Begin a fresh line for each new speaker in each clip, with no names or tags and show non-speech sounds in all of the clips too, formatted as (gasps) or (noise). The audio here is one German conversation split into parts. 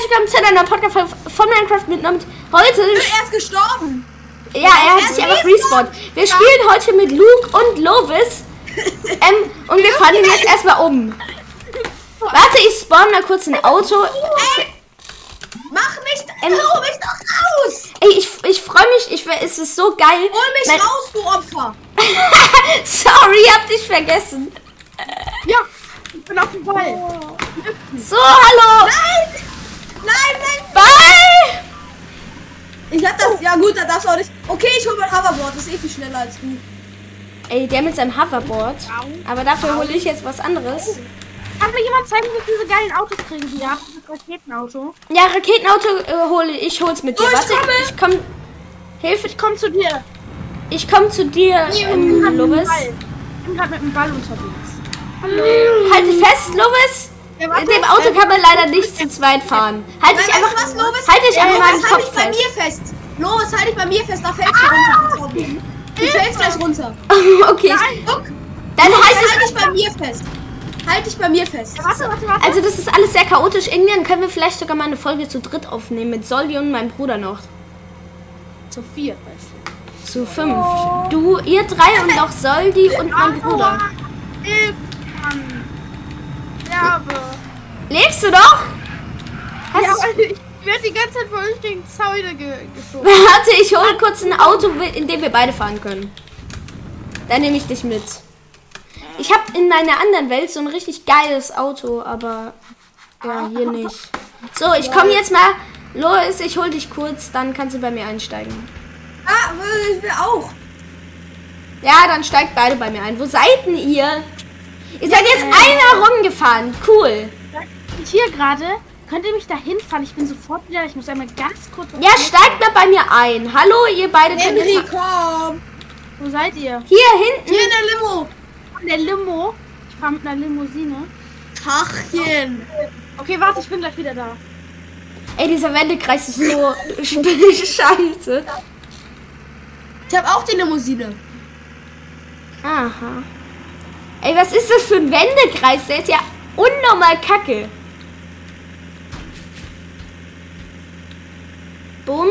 herzlich willkommen zu einer Podcast von Minecraft mit Namen. Heute.
Er ist gestorben.
Ja, er hat sich einfach respawned. Wir spielen heute mit Luke und Lovis. (laughs) ähm, und wir fahren ihn jetzt erstmal um. Warte, ich spawn mal kurz ein Auto.
Ey, mach nicht.
Ähm,
Hol mich doch raus.
Ey, ich, ich freue mich. Ich, es ist so geil.
Hol mich
Mein-
raus, du Opfer. (laughs)
Sorry, hab dich vergessen.
Ja, ich bin auf dem Ball.
So, hallo.
Nein. Nein, nein.
Bye.
Ich hab das. Ja gut, da darfst du auch nicht. Okay, ich hol mein Hoverboard. Das ist eh viel schneller als du.
Ey, der mit seinem Hoverboard. Aber dafür hole ich jetzt was anderes.
Kann mir jemand zeigen, wie diese geilen Autos kriegen hier? Das Raketenauto.
Ja, Raketenauto äh, hole ich. hol's mit dir.
Oh, ich
Warte,
komme.
ich komm. Hilfe,
Ich komm zu dir.
ich komm zu dir, ähm, Lovis.
Ball. Ich bin gerade mit dem Ball unterwegs.
Halt dich fest, Lovis. In dem Auto kann man leider nicht zu zweit fahren. Halt dich
Nein,
einfach,
was, Lovis?
halt dich an meinem
Lovis, halt
Kopf
dich bei
fest.
mir fest. Lovis, halt dich bei mir fest. Da fällst du runter. Du fällst gleich runter. (laughs)
okay,
Guck.
dann
Lovis,
halt
halt
dich.
dich bei mir fest. Halt dich bei mir fest.
Warte, warte, warte.
Also das ist alles sehr chaotisch. Irgendwann können wir vielleicht sogar mal eine Folge zu dritt aufnehmen mit Soldi und meinem Bruder noch.
zu vier. weißt
Zu fünf. Du, ihr drei und noch Soldi und mein Bruder.
Hilf, Mann. Sterbe.
Lebst du doch? Hast
Ja, ich werde die ganze Zeit von euch gegen Zäune ge geschoben. (laughs)
Warte, ich hole kurz ein Auto, in dem wir beide fahren können. Dann nehme ich dich mit. Ich habe in meiner anderen Welt so ein richtig geiles Auto, aber ja, hier nicht. So, ich komme jetzt mal. Lois, ich hol dich kurz, dann kannst du bei mir einsteigen.
Ah, ich will auch.
Ja, dann steigt beide bei mir ein. Wo seid denn ihr? Ihr seid jetzt einer rumgefahren. Cool.
Ich hier gerade. Könnt ihr mich da hinfahren? Ich bin sofort wieder. Ich muss einmal ganz kurz.
Ja, steigt mal bei mir ein. Hallo, ihr beide
Henry, komm.
Wo seid ihr?
Hier hinten.
Hier in der Limo.
In der Limo. Ich fahre mit einer Limousine.
Tachchen.
Okay, warte, ich bin gleich wieder da.
Ey, dieser Wendekreis ist so (laughs) scheiße.
Ich habe auch die Limousine.
Aha. Ey, was ist das für ein Wendekreis? Der ist ja unnormal kacke. Bumm.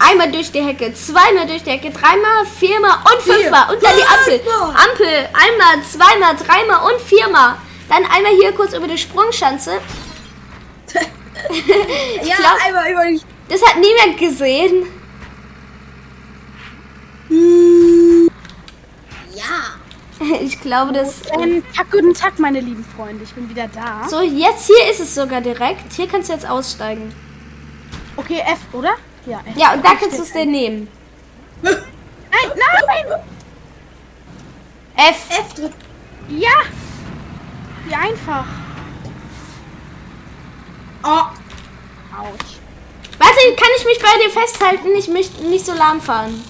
Einmal durch die Hecke, zweimal durch die Hecke, dreimal, viermal und fünfmal. Und dann die Ampel.
fünfmal.
Ampel. Einmal, zweimal, dreimal und viermal. Dann einmal hier kurz über die Sprungschanze. (laughs)
ja,
glaub-
einmal über die.
Das hat niemand gesehen.
Ja. (laughs)
Ich glaube, das...
Ähm, Tag, guten Tag, meine lieben Freunde. Ich bin wieder da.
So, jetzt hier ist es sogar direkt. Hier kannst du jetzt aussteigen.
Okay, F, oder? Ja, F.
Ja, und da kannst du es dir nehmen.
Nein, nein!
F.
F drück.
Ja! Wie einfach.
Oh.
Autsch.
Warte, kann ich mich bei dir festhalten? Ich möchte nicht so lahm fahren.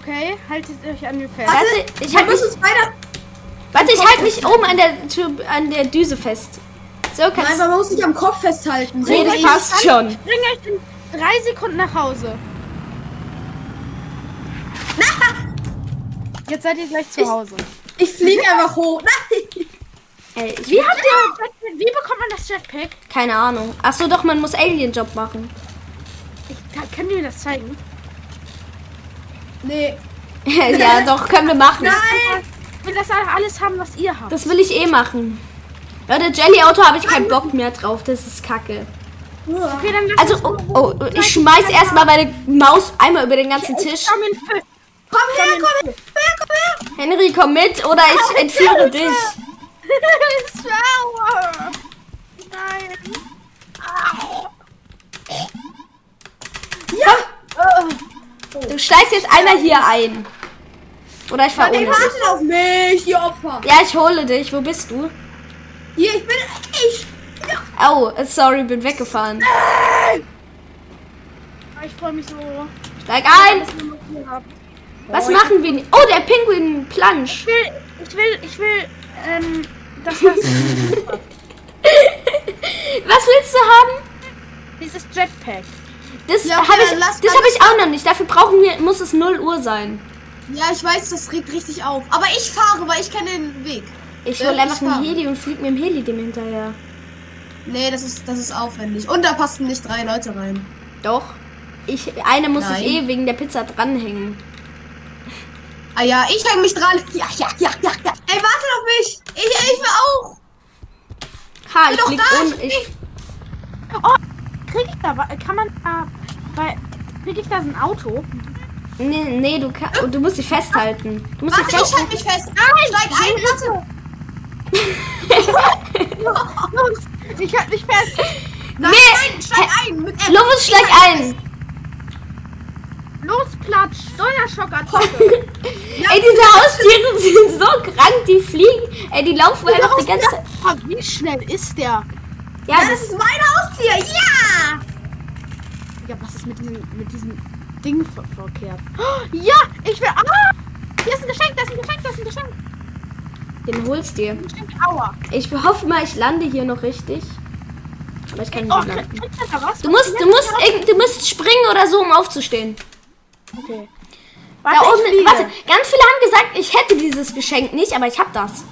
Okay, haltet euch an mir fest.
Warte, ich
wir
halt mich,
müssen uns weiter.
warte, ich halte mich oben an der, Tür- an der Düse fest. So
Nein,
kannst
man muss sich am Kopf festhalten.
Nee, das passt schon.
Ich bringe euch in drei Sekunden nach Hause. Jetzt seid ihr gleich zu Hause.
Ich fliege einfach hoch. (laughs) Nein.
Ey, ich,
Wie habt ihr? Wie bekommt man das Jetpack?
keine Ahnung. Ach so, doch, man muss Alien-Job machen.
Ich, kann, könnt ihr mir das zeigen?
Nee. (laughs)
ja, doch, können wir machen.
Nein.
Ich will das alles haben, was ihr habt.
Das will ich eh machen. Leute, Jelly-Auto habe ich keinen Bock mehr drauf. Das ist kacke.
Okay, dann
Also, oh, oh, ich schmeiß erstmal meine Maus einmal über den ganzen Tisch.
Komm her, komm her, komm her.
Henry, komm mit oder ich entführe dich. (laughs)
Sauer. Nein.
Du steigst jetzt einmal hier ein. Oder ich fahr ohne
wartet auf mich, ihr Opfer.
Ja, ich hole dich. Wo bist du?
Hier, ich bin. Ich.
Oh, äh, sorry, bin weggefahren.
Ich freue mich so.
Steig ein. Was machen wir? Oh, der Pinguin Plansch.
Ich will, ich will, ich will, ähm, das was, (laughs)
Was willst du haben?
dieses Jetpack.
Das
Ja,
habe
okay,
ich,
dann lass
das hab ich auch noch nicht. Dafür brauchen wir, muss es 0 Uhr sein.
Ja, ich weiß, das regt richtig auf. Aber ich fahre, weil ich kenne den Weg.
Ich hole einfach
ich
einen
fahr.
Heli und flieg mit dem Heli dem hinterher.
Nee, das ist, das ist aufwendig. Und da passen nicht drei Leute rein.
Doch. Ich, eine muss
Nein.
sich eh wegen der Pizza dranhängen.
Ah ja, ich hänge mich dran. Ja, ja, ja, ja, ja. Ey, warte auf mich. Ich, ich will auch.
Ha, ich
doch
flieg
da,
un
ich
ich,
Oh, krieg ich da, kann man da, bei, krieg ich da so ein Auto?
Nee, nee, du, kann, du musst dich festhalten. Du musst dich
Warte, ich
festhalten.
halte mich fest. Steig ein, warte.
Jungs, (laughs) ich halt mich fest.
Nein,
Nee,
nein, steig ein. Mit F.
Lovus, steig ein.
Los, Platsch, Steuerschock-Attacke. (laughs)
Ey, diese Haustiere sind so krank, die fliegen. Ey, die laufen einfach die ganze Zeit.
Oh, wie schnell ist der?
Ja,
das
das,
ist mein Haustier. Ja.
Ja, was ist mit diesem, mit diesem Ding ver verkehrt? Oh, (gasps) ja, ich will. Ah! Hier ist ein Geschenk, das ist ein Geschenk, das ist ein Geschenk.
den holst dir.
Aua.
Ich hoffe mal, ich lande hier noch richtig. Aber ich kann
Oh,
nicht
krieg,
landen.
da?
Du musst, du musst, du musst springen oder so, um aufzustehen.
Okay.
Da
Warte,
oben,
ich fliege.
warte, ganz viele haben gesagt, ich hätte dieses Geschenk nicht, aber ich habe das.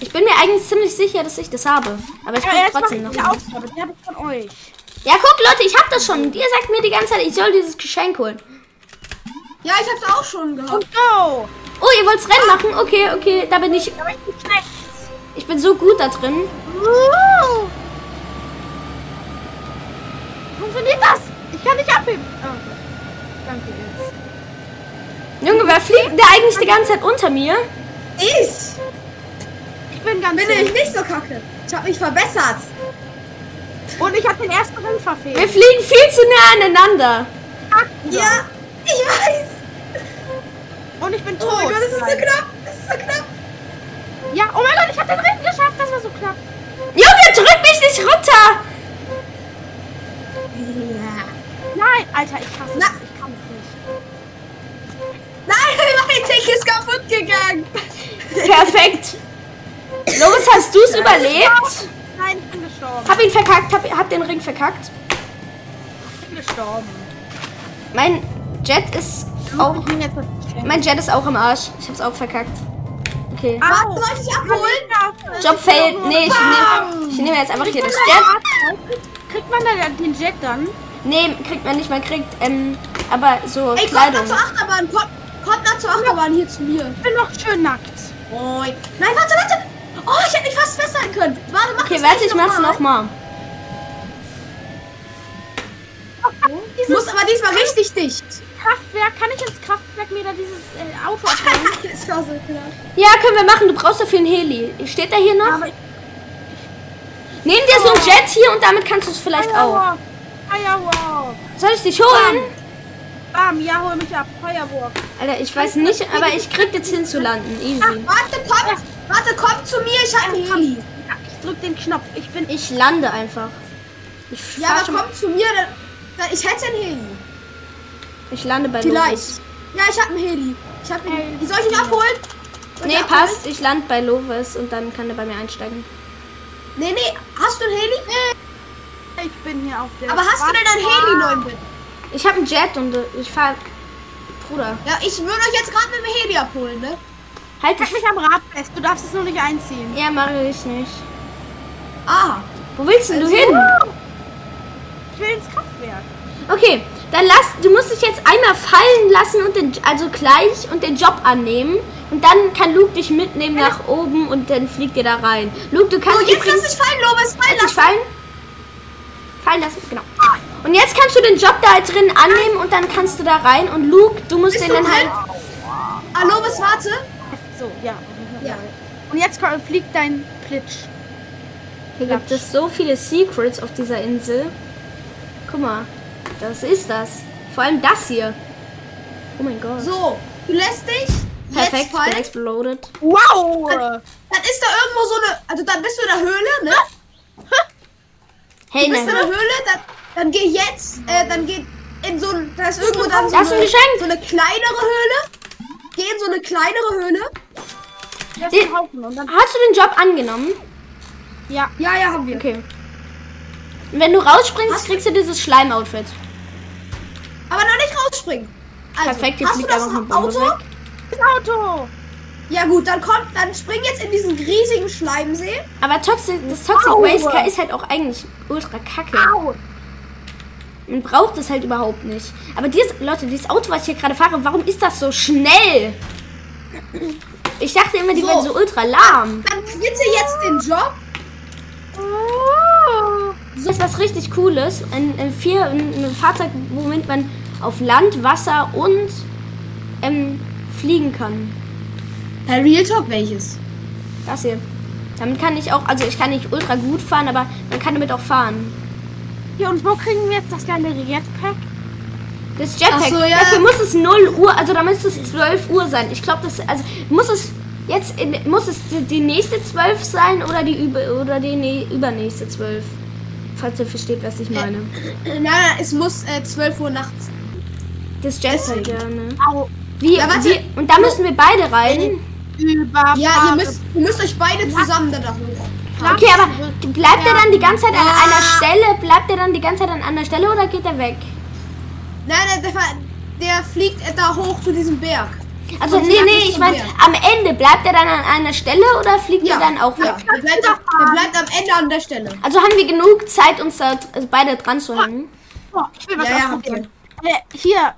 Ich bin mir eigentlich ziemlich sicher, dass ich das habe. Aber ich
Ja,
bin trotzdem noch.
die. Aufgabe, die habe ich von euch.
Ja, guck, Leute, ich habe das schon. Und ihr sagt mir die ganze Zeit, ich soll dieses Geschenk holen.
Ja, ich hab's auch schon gehabt.
Und go!
Oh, ihr wollt's Rennen machen? Okay, okay, da bin ich.
Ich bin schlecht.
Ich bin so gut da drin.
Funktioniert das? Ich kann nicht abheben. Okay. Danke jetzt.
Junge, wer fliegt denn da eigentlich die ganze Zeit unter mir?
Ich
Ich bin ganz
bin nämlich nicht so kacke. Ich habe mich verbessert.
Und ich habe den ersten Ring
Wir
verfehlt.
fliegen viel zu nah aneinander.
Ach,
Ja, ich weiß.
Und ich bin tot.
Oh mein Gott, das ist so knapp. Das ist so knapp.
Ja, oh mein Gott, ich habe den Ring geschafft. Das war so knapp.
Junge, drück mich nicht runter!
Ja.
Nein, Alter, ich hasse
Na.
das. Ich kann es nicht.
Nein, (laughs) mein Tick ist kaputt gegangen.
Perfekt. Loris, hast du es überlebt?
Nein, gestorben.
Hab ihn verkackt, hab, hab den Ring verkackt.
Ich bin gestorben.
Mein Jet ist auch. Mein Jet ist auch im Arsch. Ich hab's auch verkackt. Okay.
Au.
Soll ich dich abholen?
Job failed. Nee, ich nehme ich nehm jetzt einfach hier das Jet.
Kriegt man da den Jet dann?
Nee, kriegt man nicht. Man kriegt, ähm, aber so
Ey, kommt
Kleidung.
mal zur Achterbahn. Kommt, kommt mal zur Achterbahn hier zu mir.
Ich bin noch schön nackt.
Moin. Nein, warte, warte. Oh, ich hätte mich fast festhalten können. Warte, mach
Okay,
das
warte, ich mach's
noch mal.
nochmal.
Ich muss aber diesmal richtig dicht.
Kraftwerk, kann ich ins Kraftwerk mir da dieses äh, Auto abholen? (laughs)
das war so klar.
Ja, können wir machen. Du brauchst dafür ein Heli. Steht der hier noch?
Aber ich
Nehm dir so ein Jet hier und damit kannst du es vielleicht auch.
Firewalk. Firewalk.
Soll ich dich holen?
Bam, ja, hol mich ab. Firewalk.
Alter, ich weiß nicht, aber ich krieg jetzt hin zu landen. Easy.
Warte, kommt. Warte, kommt zu mir. Ich hab einen Heli.
Ja, ich drück den Knopf. Ich bin.
Ich lande einfach. Ich,
Ja, aber kommt zu mir. Dann, ich hätte einen Heli.
ich lande bei
Vielleicht.
Lovis.
Ja, ich hab einen Heli. Ich hab einen Heli. Soll ich ihn abholen? Soll
Nee,
ihn abholen?
passt. Ich lande bei Lovis und dann kann er bei mir einsteigen.
Nee, nee. Hast du einen Heli?
Ich bin hier auf der.
Aber hast du denn einen Heli, Neunbit?
Ich habe einen Jet und äh, ich fahr. Bruder,
Ja, ich würde euch jetzt gerade mit dem Heli abholen, ne?
Halt
Halt
dich.
mich am Rad fest. Du darfst es nur nicht einziehen.
Ja, mache ich nicht.
Ah.
Wo willst denn du
Also-
hin?
Ich will ins Kraftwerk.
Okay, dann lass. Du musst dich jetzt einmal fallen lassen und den, also gleich und den Job annehmen. Und dann kann Luke dich mitnehmen nach oben und dann fliegt ihr da rein. Luke, du kannst
Oh, jetzt lass
übrigens.
mich fallen, Lobes. Fallen
dich
lassen.
fallen? Fallen lassen, genau. Und jetzt kannst du den Job da halt drin annehmen und dann kannst du da rein. Und Luke, du musst
Bist
den
du
dann
drin?
halt.
Ah, Lobes, warte.
So, ja.
Ja.
Und jetzt fliegt dein Plitsch.
Hier gibt es so viele Secrets auf dieser Insel. Guck mal, das ist das. Vor allem das hier. Oh mein Gott.
So, du lässt dich
Perfekt,
jetzt
bin exploded.
Wow!
Dann ist da irgendwo so eine. Also, dann bist du in der Höhle, ne?
Hey,
Du bist in der
ne.
Höhle, dann, dann geh jetzt. Äh, dann geh in so ein. Da ist irgendwo dann so
Das ist ein
eine,
Geschenk.
so eine kleinere Höhle. Geh in so eine kleinere Höhle.
Das ist ein Haufen. Und dann.
Hast du den Job angenommen?
Ja.
Ja, ja, haben wir.
Okay. Und wenn du rausspringst,
Hast
kriegst du dieses Schleim-Outfit.
Aber noch nicht rausspringen. Also,
Perfekt, jetzt
hast du
fliegt
das
einfach Bombe
Auto?
weg.
Das Auto!
Ja gut, dann kommt, dann spring jetzt in diesen riesigen Schleimsee.
Aber Toxic, das Toxic
Au.
Waste ist halt auch eigentlich ultra kacke.
Au.
Man braucht es halt überhaupt nicht. Aber dieses, Leute, dieses Auto, was ich hier gerade fahre, warum ist das so schnell? Ich dachte immer, die
So.
wären so ultra lahm.
Dann kriegt ihr jetzt den Job.
Oh.
Das ist was richtig Cooles. Ein, ein, vier, ein, ein Fahrzeug, womit man auf Land, Wasser und ähm, fliegen kann.
Herr Real Talk welches?
Das hier. Damit kann ich auch, also ich kann nicht ultra gut fahren, aber man kann damit auch fahren.
Ja, und wo kriegen wir jetzt das geile Jetpack?
Das Jetpack,
so, ja.
dafür muss es 0 Uhr, also da müsste es 12 Uhr sein. Ich glaube, das, also muss es jetzt, in, muss es die, die nächste 12 sein oder die über, oder die ne, übernächste 12? Falls ihr versteht, was ich meine.
Nein, nein, es muss äh, 12 Uhr nachts.
Das Jetpack, ja, ne?
Au.
Wie,
Ja, warte.
wie, und da müssen wir beide rein.
Über.
Ja, ihr müsst, ihr müsst euch beide zusammen danach hoch.
Okay, aber bleibt er dann die ganze Zeit an einer Stelle? Bleibt er dann die ganze Zeit an einer Stelle oder geht er weg?
Nein, nein, der, der fliegt da hoch zu diesem Berg.
Also nee, nee, ich
er
meine, am Ende bleibt er dann an einer Stelle oder fliegt
Ja,
er dann auch
ja,
weg?
der bleibt, der bleibt am Ende an der Stelle.
Also haben wir genug Zeit, uns da also beide dran zu hängen.
Oh, ich will was
Ja, ja,
ausprobieren. Äh, hier.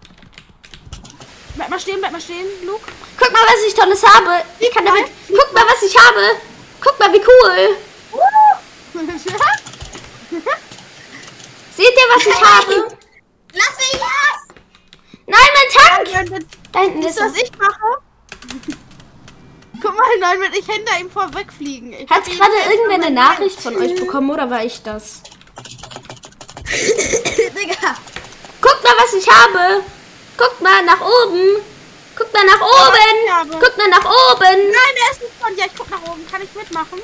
Bleib mal stehen, bleib mal stehen, Luke.
Guck mal, was ich Tolles habe. Ich kann damit. Guck mal, was ich habe. Guck mal, wie cool. (laughs) Seht ihr, was ich habe?
Lass mich los!
Nein, mein Tank! Da hinten ist
was
er.
ich mache? (laughs) Guck mal, nein, wenn ich hinter ihm vorwegfliegen. Ich
Hat gerade irgendwer eine. Nachricht von euch bekommen oder war ich das? (laughs)
Digga.
Guck mal, was ich habe. Guck mal nach oben. Guck mal nach oben. Guck mal nach oben.
Nein, der ist nicht von. Ja, ich guck nach oben. Kann ich mitmachen?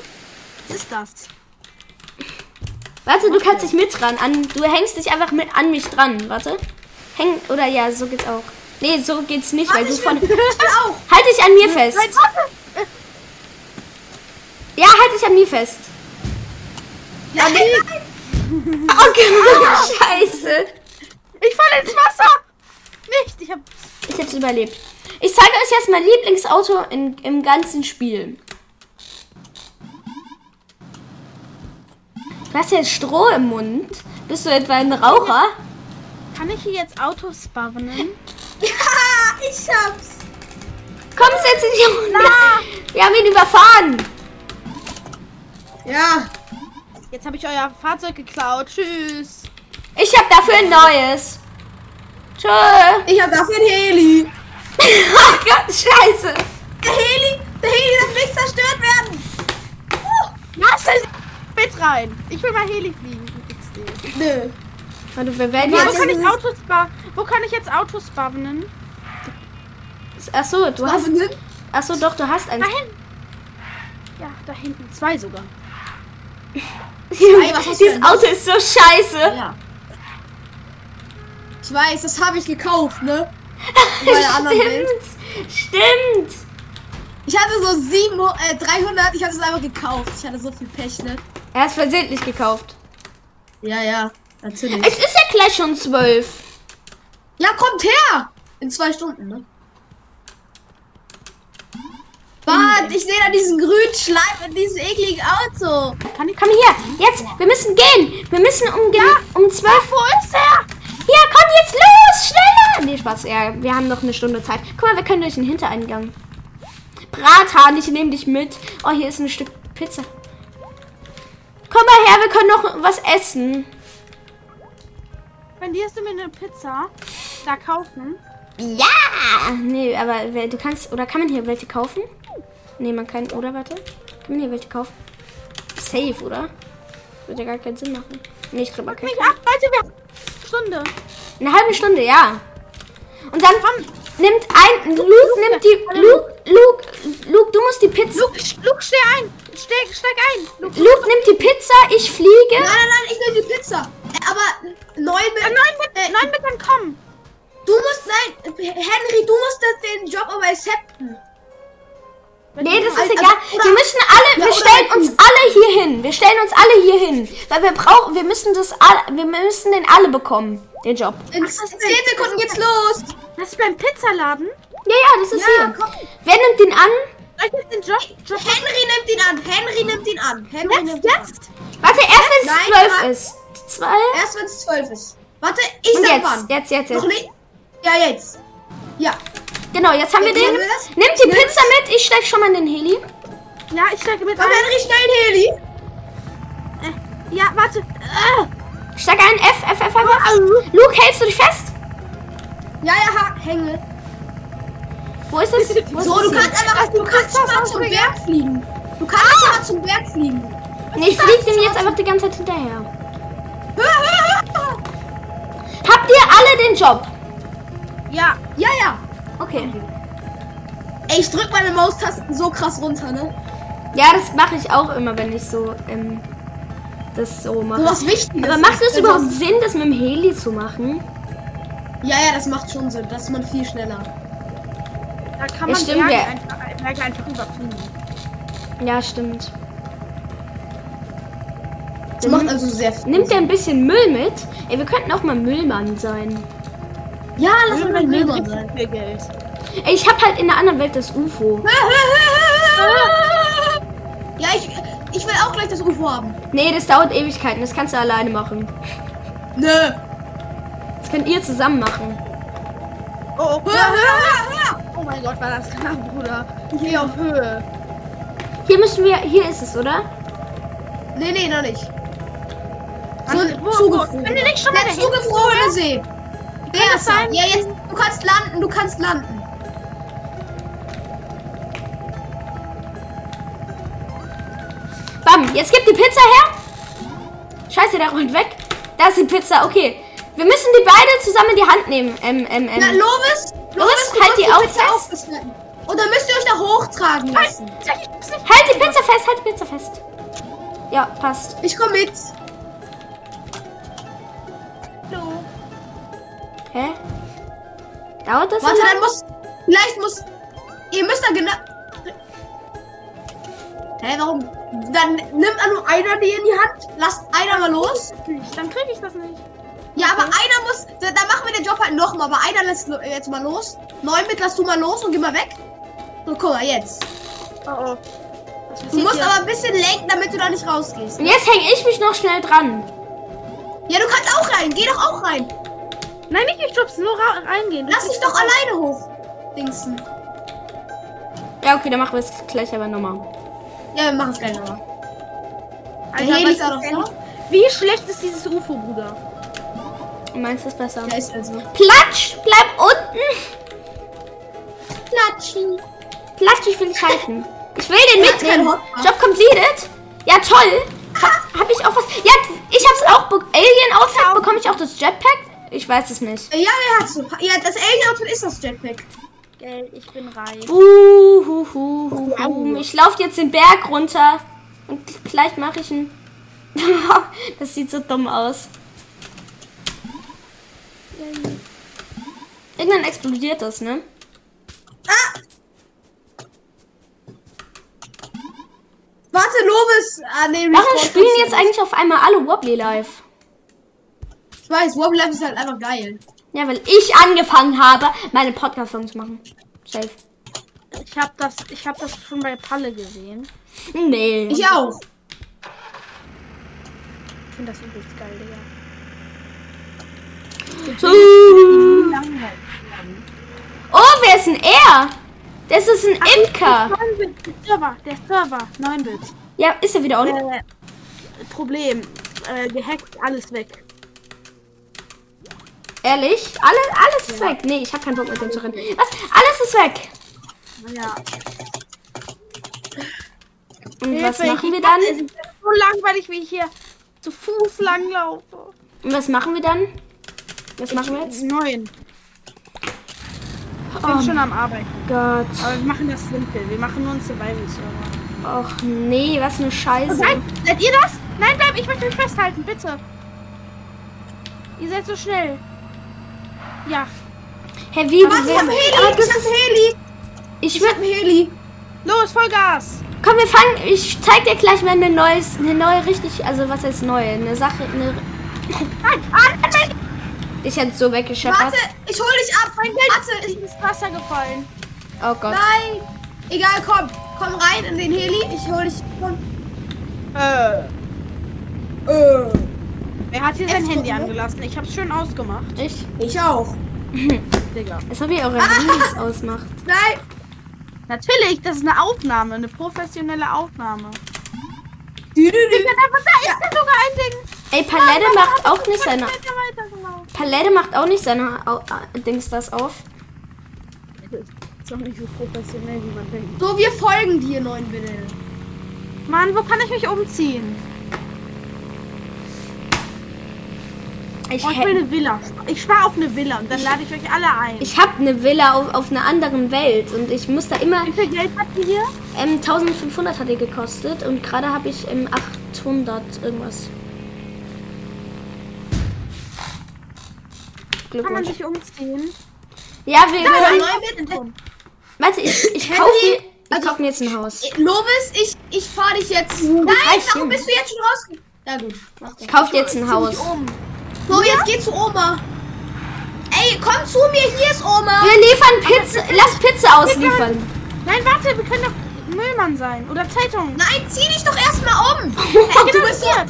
Was ist das?
Warte, du kannst dich mit dran. An, du hängst dich einfach mit an mich dran. Warte. Häng. Oder ja, so geht's auch. Nee, so geht's nicht, weil du von. Halt dich an mir fest.
Nein.
Ja, halt dich an mir fest.
Ja, nee. (laughs)
Okay, (laughs) scheiße.
Ich falle ins Wasser. Nicht. Ich hab.
Ich hab's überlebt. Ich zeige euch jetzt mein Lieblingsauto in, im ganzen Spiel. Du hast jetzt Stroh im Mund. Bist du etwa ein Raucher?
Kann ich hier jetzt Autos spawnen? (laughs)
Ja, ich hab's.
Komm, setz dich runter. Wir haben ihn überfahren.
Ja.
Jetzt habe ich euer Fahrzeug geklaut. Tschüss.
Ich hab dafür ein neues. Tschö.
Ich hab dafür ein Heli. (laughs)
Oh Gott, scheiße.
Der Heli, der Heli darf nicht zerstört werden.
Lass es mit rein. Ich will mal Heli fliegen.
Nö.
Warte, wir werden
Wo
Was?
jetzt...
kann ich Autos Wo kann ich jetzt Autos spawnen?
Achso, du hast...
Was denn?
Achso, doch, du hast eins.
Da hinten. Ja, da hinten. Zwei sogar.
was hast du
Dieses
denn?
Auto ist so scheiße.
Ja. Ich weiß, das habe ich gekauft, ne? (laughs)
Stimmt. Stimmt.
Ich hatte so 700, äh, 300, ich hatte es einfach gekauft. Ich hatte so viel Pech, ne?
Er ist versehentlich gekauft.
Ja, ja, natürlich.
Es ist ja gleich schon zwölf.
Ja, kommt her! In zwei Stunden, ne? Warte, ich sehe da diesen grünen Schleim in diesem ekligen Auto.
Kann ich.
Komm her, jetzt, wir müssen gehen. Wir müssen um, ja. um zwölf.
Wo ist er?
Hier, komm jetzt los, schneller. Nee, Spaß, ja, wir haben noch eine Stunde Zeit. Guck mal, wir können durch den Hintereingang. Brathahn, ich nehme dich mit. Oh, hier ist ein Stück Pizza. Komm mal her, wir können noch was essen.
Wenn dir du mir eine Pizza da kaufen.
Ja! Nee, aber du kannst, oder kann man hier welche kaufen? Nee, man kann, oder warte. Kann man hier welche kaufen? Safe, oder? Würde ja gar keinen Sinn machen. Nee, ich glaube, man kann.
Mich ab, Leute, wir haben eine Stunde.
Eine halbe Stunde, ja. Und dann nimmt ein, Luke nimmt die, Luke, Luke, Luke, du musst die Pizza,
Luke, Luke, steh ein. Steig, steig ein. Luke,
Luke nimmt die Pizza, ich fliege.
Nein, nein, nein, ich will die Pizza. Äh, aber neun mit.
äh, nein, mit,
äh,
nein, mit dann komm.
Du musst, nein, Henry, du musst das, den Job aber accepten.
Nee, das ist
Also,
egal.
oder-
Wir müssen alle,
Ja,
wir stellen uns alle hier hin. Wir stellen uns alle hier hin. Weil wir brauchen, wir müssen das alle, wir müssen den alle bekommen, den Job.
In
Was ist
10
denn-
Sekunden geht's los.
Das ist beim Pizzaladen.
Ja, ja, das ist
Ja,
hier.
komm.
Wer nimmt den an?
Soll ich jetzt den Job, Job
Henry nimmt ihn an. Henry nimmt ihn an. Henry
jetzt,
nimmt ihn an.
jetzt?
Warte, erst wenn es zwölf ist. Zwei.
Erst wenn es zwölf ist. Warte, ich
Und
sag
jetzt,
wann.
jetzt, jetzt,
Noch
jetzt.
nicht? Ja, jetzt. Ja.
Genau, jetzt haben wir
Jetzt
den.
wir.
Nimmt die
Nimm.
Pizza mit. Ich steig schon mal in den Heli.
Ja, ich steige mit
Komm,
ein.
Henry, schnell in Heli.
Äh, ja, warte. Äh,
Steig ein. F, F, F, F. F. Luke, hältst du dich fest?
Ja, ja, ha, hänge.
Wo ist es? Wo ist
So,
es
du kannst einfach, du kannst
das
mal zum. Berg fliegen. Du kannst ah! mal zum Berg fliegen.
Nee, ich flieg dem jetzt einfach die ganze Zeit hinterher. (laughs) Habt ihr alle den Job?
ja,
Ja, ja.
Okay.
Ey, ich drück meine Maustasten so krass runter, ne?
Ja, das mache ich auch immer, wenn ich so ähm, das so
So
mache.
was Wichtiges.
Aber macht es
Wenn
überhaupt Sinn, das mit dem Heli zu machen?
Ja, ja, das macht schon Sinn. Das ist man viel schneller.
Da kann
Ja,
man
stimmt,
Berge,
ja.
einfach, Berge einfach überfliegen.
Ja, stimmt.
Das macht also sehr viel
Nimmt der ein bisschen Müll mit? Ey, wir könnten auch mal Müllmann sein.
Ja, lass mal mein Müllmann sein.
viel Geld.
Ey, ich hab halt in der anderen Welt das UFO.
Ja, ich, ich will auch gleich das UFO haben.
Nee, das dauert Ewigkeiten. Das kannst du alleine machen.
Nö.
Das könnt ihr zusammen machen.
Oh, oh, (laughs) Oh mein Gott, war das (laughs) knapp, Bruder. Ich gehe auf Höhe.
Hier müssen wir. Hier ist es, oder?
Nee, nee, noch nicht. So zugefroren.
Wenn du nicht schon mal
Der zugefrorene See. Der ist da.
sein?
Ja, jetzt. Du kannst landen, du kannst landen.
Bam, jetzt gib die Pizza her. Scheiße, der rollt weg. Da ist die Pizza. Okay. Wir müssen die beide zusammen in die Hand nehmen. Ähm, ähm, ähm.
Na, Lovis,
Lovis,
du
halt die auch
Pizza
fest.
dann müsst ihr euch da hochtragen lassen.
Halt die Pizza fest, halt die Pizza fest. Ja, passt.
Ich komm mit.
Hallo.
Hä? Dauert das
Warte, dann muss. Vielleicht muss. Ihr müsst da genau. Hä, warum? Dann nimmt nur einer die in die Hand. Lasst einer mal los.
Dann krieg ich das nicht.
Ja, aber einer muss. Da, da machen wir den Job halt nochmal. Aber einer lässt jetzt mal los. Neun mit lass du mal los und geh mal weg. So, guck mal, jetzt.
Oh oh.
Du musst
hier?
aber ein bisschen lenken, damit du da nicht rausgehst.
Und jetzt hänge ich mich noch schnell dran.
Ja, du kannst auch rein. Geh doch auch rein.
Nein, nicht ich schubsen, nur reingehen. Du
Lass dich doch alleine hoch. Dingsen.
Ja, okay, dann machen wir es gleich aber nochmal.
Ja, wir machen es gleich nochmal. Der Heli
was
ist auch noch da.
Wie schlecht ist dieses UFO, Bruder?
Meinst du es besser?
Der ist also.
Platsch, bleib unten.
Platschi.
Platsch, ich will dich halten. Ich will den
Ja,
mitnehmen. Job completed. Ja, toll. Hab, hab ich auch was. Ja, ich hab's auch. be- Alien Outfit. Bekomme ich auch das Jetpack? Ich weiß es nicht.
Ja, ja, hast du. Ja, das Alien-Outfit ist das Jetpack.
Geld, ich bin reich.
Uh, hu, hu, hu, hu. Ich laufe jetzt den Berg runter. Und gleich mache ich einen. (laughs) das sieht so dumm aus. Irgendwann explodiert das, ne?
Ah! Warte, Lovis. Ah, nee,
Warum spielen jetzt eigentlich auf einmal alle Wobbly Live?
Ich weiß, Wobble Life ist halt einfach geil.
Ja, weil ich angefangen habe, meine Podcast-Songs zu machen. Safe.
Ich hab das, ich hab das schon bei Palle gesehen.
Nee.
Ich auch.
Ich finde das übelst geil, Digga.
Oh, wer ist denn er? Das ist ein Imker.
9-Bit, der Server, der Server, 9-Bit.
Ja, ist er wieder unten?
Äh, Problem, äh, gehackt, alles weg.
Ehrlich? Alle, alles ist weg. Nee, ich habe keinen Bock mit dem zu rennen. Was? Alles ist weg.
Ja.
Und was
Hilfe,
machen
ich-
wir dann?
Es ist so langweilig, wie ich hier zu Fuß langlaufe.
Und was machen wir dann? Was machen wir jetzt?
Neun. Ich bin
Oh
schon am Arbeiten.
Gott.
Aber wir machen das simpel. Wir machen nur einen Survival-Server.
Och nee, was eine Scheiße.
Nein, seid ihr das? Nein, bleib, ich möchte mich festhalten, bitte. Ihr seid so schnell. Ja.
Hä, wie?
Warte, ich hab Heli.
das
ich hab Heli.
ich
Ich
will,
hab Heli.
Los, Vollgas.
komm, wir fangen, ich zeig dir gleich mal eine neues, eine neue richtig, also was heißt neue, eine Sache, eine,
Nein, ah, nein, nein.
Ich hätte so weggescheppert.
Warte, ich hol dich ab.
Mein
Warte,
ist ins Wasser gefallen.
Oh Gott.
Nein. Egal, komm. Komm rein in den Heli. Ich hol dich. Komm.
Äh.
Äh.
Wer hat hier sein
Jetzt
Handy angelassen? Ich hab's schön ausgemacht.
Ich.
Ich auch. (laughs)
Digga.
Als ob ihr eure Handys ausmacht.
Nein.
Natürlich, das ist eine Aufnahme, eine professionelle Aufnahme.
Dü, dü, dü.
Aber da ist ja sogar ein Ding.
Ey, Palette macht auch nicht seine. Palette macht auch nicht seine Au äh, Dings das auf.
Ist doch nicht so professionell, wie man denkt.
So, wir folgen dir, neuen Bitte.
Mann, wo kann ich mich umziehen?
Ich,
Oh, ich will eine Villa. Ich spare auf eine Villa und dann lade ich euch alle ein.
ich habe eine Villa auf, auf einer anderen Welt und ich muss da immer.
Wie viel Geld habt ihr hier?
Ähm, 1500 hat die gekostet und gerade habe ich ähm, 800 irgendwas.
Kann man
Glückwunsch.
sich umziehen?
Ja, wir können. Warte, ich, ich
Handy,
kaufe mir, ich
also-
kauf mir jetzt ein Haus.
Lobis, ich, ich fahr dich jetzt. Nein,
reicht
warum
hin.
bist du jetzt schon raus? Ja gut, mach das.
Ich kaufe jetzt ein Haus.
Um.
So, jetzt geh zu Oma. Ey, komm zu mir, hier ist Oma.
Wir liefern Pizza. Lass Pizza ausliefern.
Nein, warte, wir können doch Müllmann sein. Oder Zeitung.
Nein, zieh dich doch erstmal um. (laughs) Ey, du bist
hier.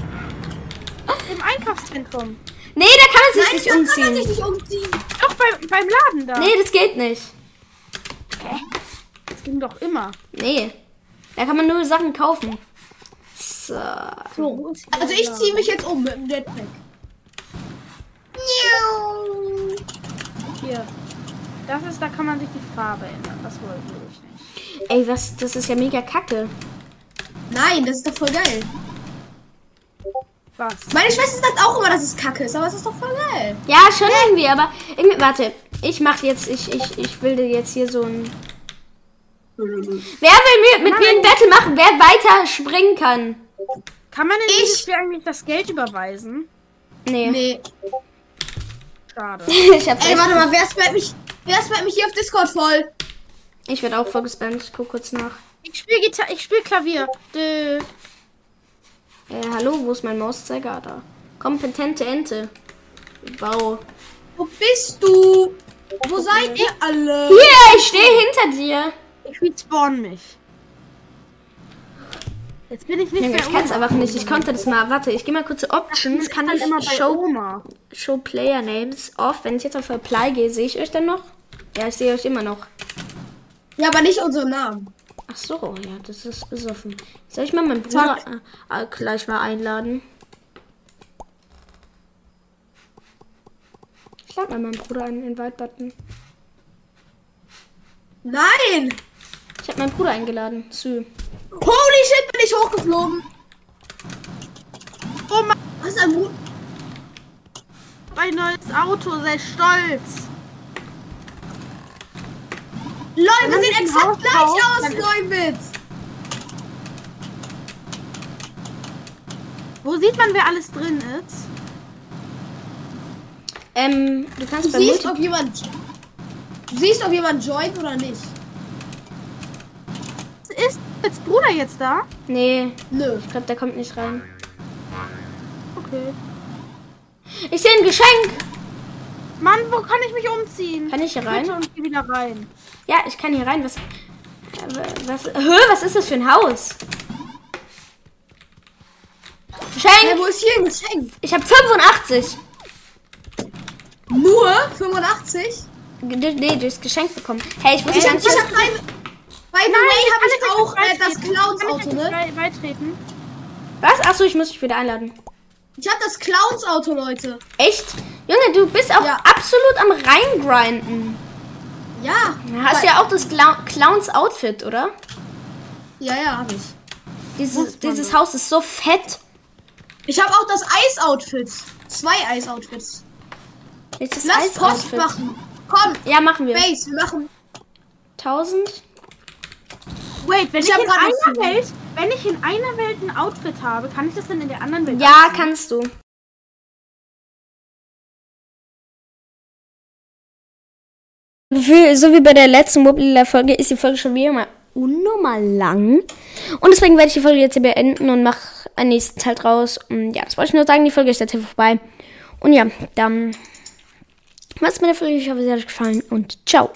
Im Einkaufszentrum.
Nee, da kann man sich
Nein,
nicht
da kann man sich
umziehen.
nicht umziehen.
Doch, bei, beim Laden da.
Nee, das geht nicht.
Das ging doch immer.
Nee. Da kann man nur Sachen kaufen. So.
So,
Also ich zieh mich jetzt um mit dem Jetpack.
Hier. Das ist, da kann man sich die Farbe ändern. Das wollte ich nicht.
Ey, was? Das ist ja mega kacke.
Nein, das ist doch voll geil.
Was?
Meine Schwester sagt auch immer, dass es kacke ist, aber es ist doch voll geil.
Ja, schon irgendwie, aber irgendwie, warte. Ich mach jetzt, ich, ich, ich will dir jetzt hier so ein. Wer will mir, mit mir ein Battle machen, wer weiter springen kann?
Kann man in
Ich-
dieses Spiel eigentlich das Geld überweisen?
Nee.
Nee.
Schade. (laughs)
ich hab's
Ey, warte mal, wer spammt mich? Wer spammt mich hier auf Discord voll?
Ich werde auch voll gespammt. Ich guck kurz nach.
Ich spiele Gitarre, ich spiele Klavier. Dö.
Äh, hallo, wo ist mein Mauszeiger? Da. Kompetente Ente. Wow.
Wo bist du? Wo seid ihr alle?
Hier, ich stehe hinter dir.
Ich respawn mich. Jetzt bin ich nicht
Junge,
bei
ich kann's
Oma.
einfach nicht. Ich konnte das mal. Warte, ich gehe mal kurz zu Options. Kann ich
immer
Show,
Oma.
Show Player Names off? Wenn ich jetzt auf Apply gehe, sehe ich euch dann noch? Ja, ich sehe euch immer noch.
Ja, aber nicht unseren Namen.
Ach so, ja, das ist besoffen. Soll ich mal meinen Bruder äh, äh, gleich mal einladen? Ich lade mal meinen Bruder einen Invite-Button.
Nein!
Ich habe meinen Bruder eingeladen. Sü.
Holy shit, bin ich hochgeflogen.
Oma,
Was ist ein Bruder?
mein neues Auto, sei stolz.
Lol, wir sehen exakt
Haus
gleich
kauft,
aus, Neubit.
Wo sieht man, wer alles drin ist?
Ähm, du kannst
Du
bei
siehst, ob jemand. Du siehst, ob jemand joint oder nicht.
Ist jetzt Bruder jetzt da?
Nee,
Nö.
ich glaube, der kommt nicht rein.
Okay.
Ich sehe ein Geschenk.
Mann, wo kann ich mich umziehen?
Kann ich hier rein?
Bitte und geh wieder rein.
Ja, ich kann hier rein. Was. Was. Hö, was ist das für ein Haus?
Hey,
Geschenk!
wo ist hier ein Geschenk?
Ich habe 85.
Nur 85?
Ge- Nee, durchs Geschenk bekommen. Hey, ich wusste gar
hab,
nicht,
ich hab kein. By the way, habe ich auch äh, das? Clowns-Auto, ne?
bei- beitreten?
Was? Achso, ich muss dich wieder einladen.
Ich hab das Clowns-Auto, Leute.
Echt? Junge, du bist auch
Ja.
absolut am reingrinden. Du hast
Weil-
ja auch das Clou- Clowns-Outfit, oder?
Ja, ja, hab ich.
Dieses, dieses. Haus ist so fett.
Ich habe auch das Eis-Outfit. Zwei Eis-Outfits. Lass Post
Eis-Outfit?
machen. Komm,
Ja, machen wir.
Base, wir machen.
1000?
Wait, wenn
Ich
ich, in einer Welt, wenn ich in einer Welt ein Outfit habe, kann ich das dann in der anderen Welt
Ja,
anziehen?
kannst du. Für, so wie bei der letzten Mobile-Folge ist die Folge schon wieder mal unnormal lang. Und deswegen werde ich die Folge jetzt hier beenden und mache einen nächsten Teil draus. Und ja, das wollte ich nur sagen. Die Folge ist jetzt hier vorbei. Und ja, dann was mit der Folge. Ich hoffe, sie hat euch gefallen und ciao.